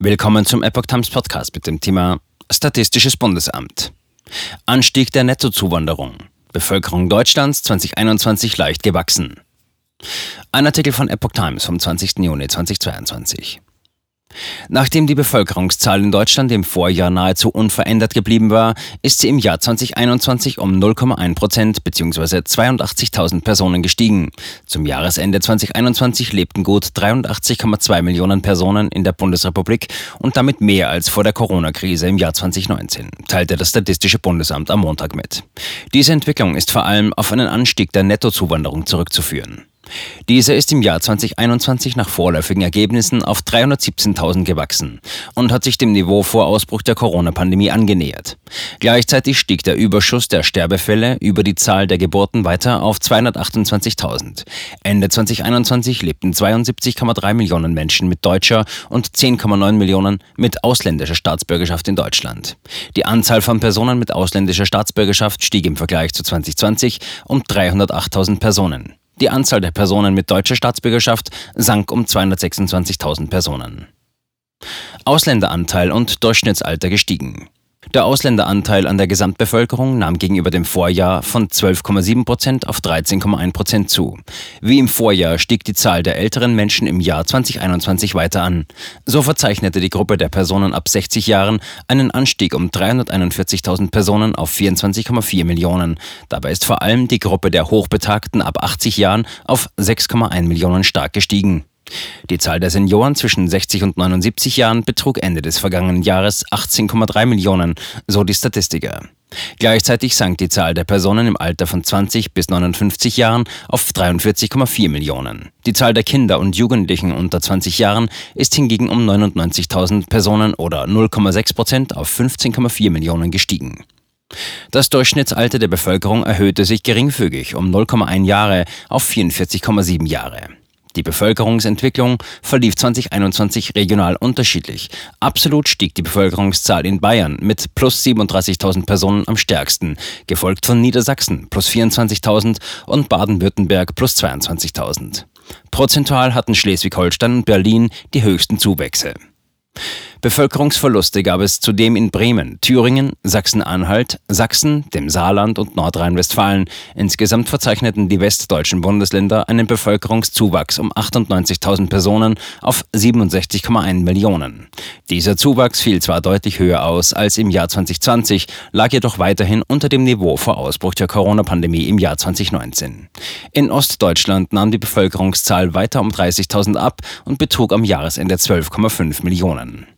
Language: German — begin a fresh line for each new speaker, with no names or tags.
Willkommen zum Epoch Times Podcast mit dem Thema Statistisches Bundesamt. Anstieg der Nettozuwanderung. Bevölkerung Deutschlands 2021 leicht gewachsen. Ein Artikel von Epoch Times vom 20. Juni 2022. Nachdem die Bevölkerungszahl in Deutschland im Vorjahr nahezu unverändert geblieben war, ist sie im Jahr 2021 um 0,1 Prozent bzw. 82.000 Personen gestiegen. Zum Jahresende 2021 lebten gut 83,2 Millionen Personen in der Bundesrepublik und damit mehr als vor der Corona-Krise im Jahr 2019, teilte das Statistische Bundesamt am Montag mit. Diese Entwicklung ist vor allem auf einen Anstieg der Nettozuwanderung zurückzuführen. Diese ist im Jahr 2021 nach vorläufigen Ergebnissen auf 317.000 gewachsen und hat sich dem Niveau vor Ausbruch der Corona-Pandemie angenähert. Gleichzeitig stieg der Überschuss der Sterbefälle über die Zahl der Geburten weiter auf 228.000. Ende 2021 lebten 72,3 Millionen Menschen mit deutscher und 10,9 Millionen mit ausländischer Staatsbürgerschaft in Deutschland. Die Anzahl von Personen mit ausländischer Staatsbürgerschaft stieg im Vergleich zu 2020 um 308.000 Personen. Die Anzahl der Personen mit deutscher Staatsbürgerschaft sank um 226.000 Personen. Ausländeranteil und Durchschnittsalter gestiegen. Der Ausländeranteil an der Gesamtbevölkerung nahm gegenüber dem Vorjahr von 12,7 Prozent auf 13,1 Prozent zu. Wie im Vorjahr stieg die Zahl der älteren Menschen im Jahr 2021 weiter an. So verzeichnete die Gruppe der Personen ab 60 Jahren einen Anstieg um 341.000 Personen auf 24,4 Millionen. Dabei ist vor allem die Gruppe der Hochbetagten ab 80 Jahren auf 6,1 Millionen stark gestiegen. Die Zahl der Senioren zwischen 60 und 79 Jahren betrug Ende des vergangenen Jahres 18,3 Millionen, so die Statistiker. Gleichzeitig sank die Zahl der Personen im Alter von 20 bis 59 Jahren auf 43,4 Millionen. Die Zahl der Kinder und Jugendlichen unter 20 Jahren ist hingegen um 99.000 Personen oder 0,6 Prozent auf 15,4 Millionen gestiegen. Das Durchschnittsalter der Bevölkerung erhöhte sich geringfügig um 0,1 Jahre auf 44,7 Jahre. Die Bevölkerungsentwicklung verlief 2021 regional unterschiedlich. Absolut stieg die Bevölkerungszahl in Bayern mit plus 37.000 Personen am stärksten, gefolgt von Niedersachsen plus 24.000 und Baden-Württemberg plus 22.000. Prozentual hatten Schleswig-Holstein und Berlin die höchsten Zuwächse. Bevölkerungsverluste gab es zudem in Bremen, Thüringen, Sachsen-Anhalt, Sachsen, dem Saarland und Nordrhein-Westfalen. Insgesamt verzeichneten die westdeutschen Bundesländer einen Bevölkerungszuwachs um 98.000 Personen auf 67,1 Millionen. Dieser Zuwachs fiel zwar deutlich höher aus als im Jahr 2020, lag jedoch weiterhin unter dem Niveau vor Ausbruch der Corona-Pandemie im Jahr 2019. In Ostdeutschland nahm die Bevölkerungszahl weiter um 30.000 ab und betrug am Jahresende 12,5 Millionen.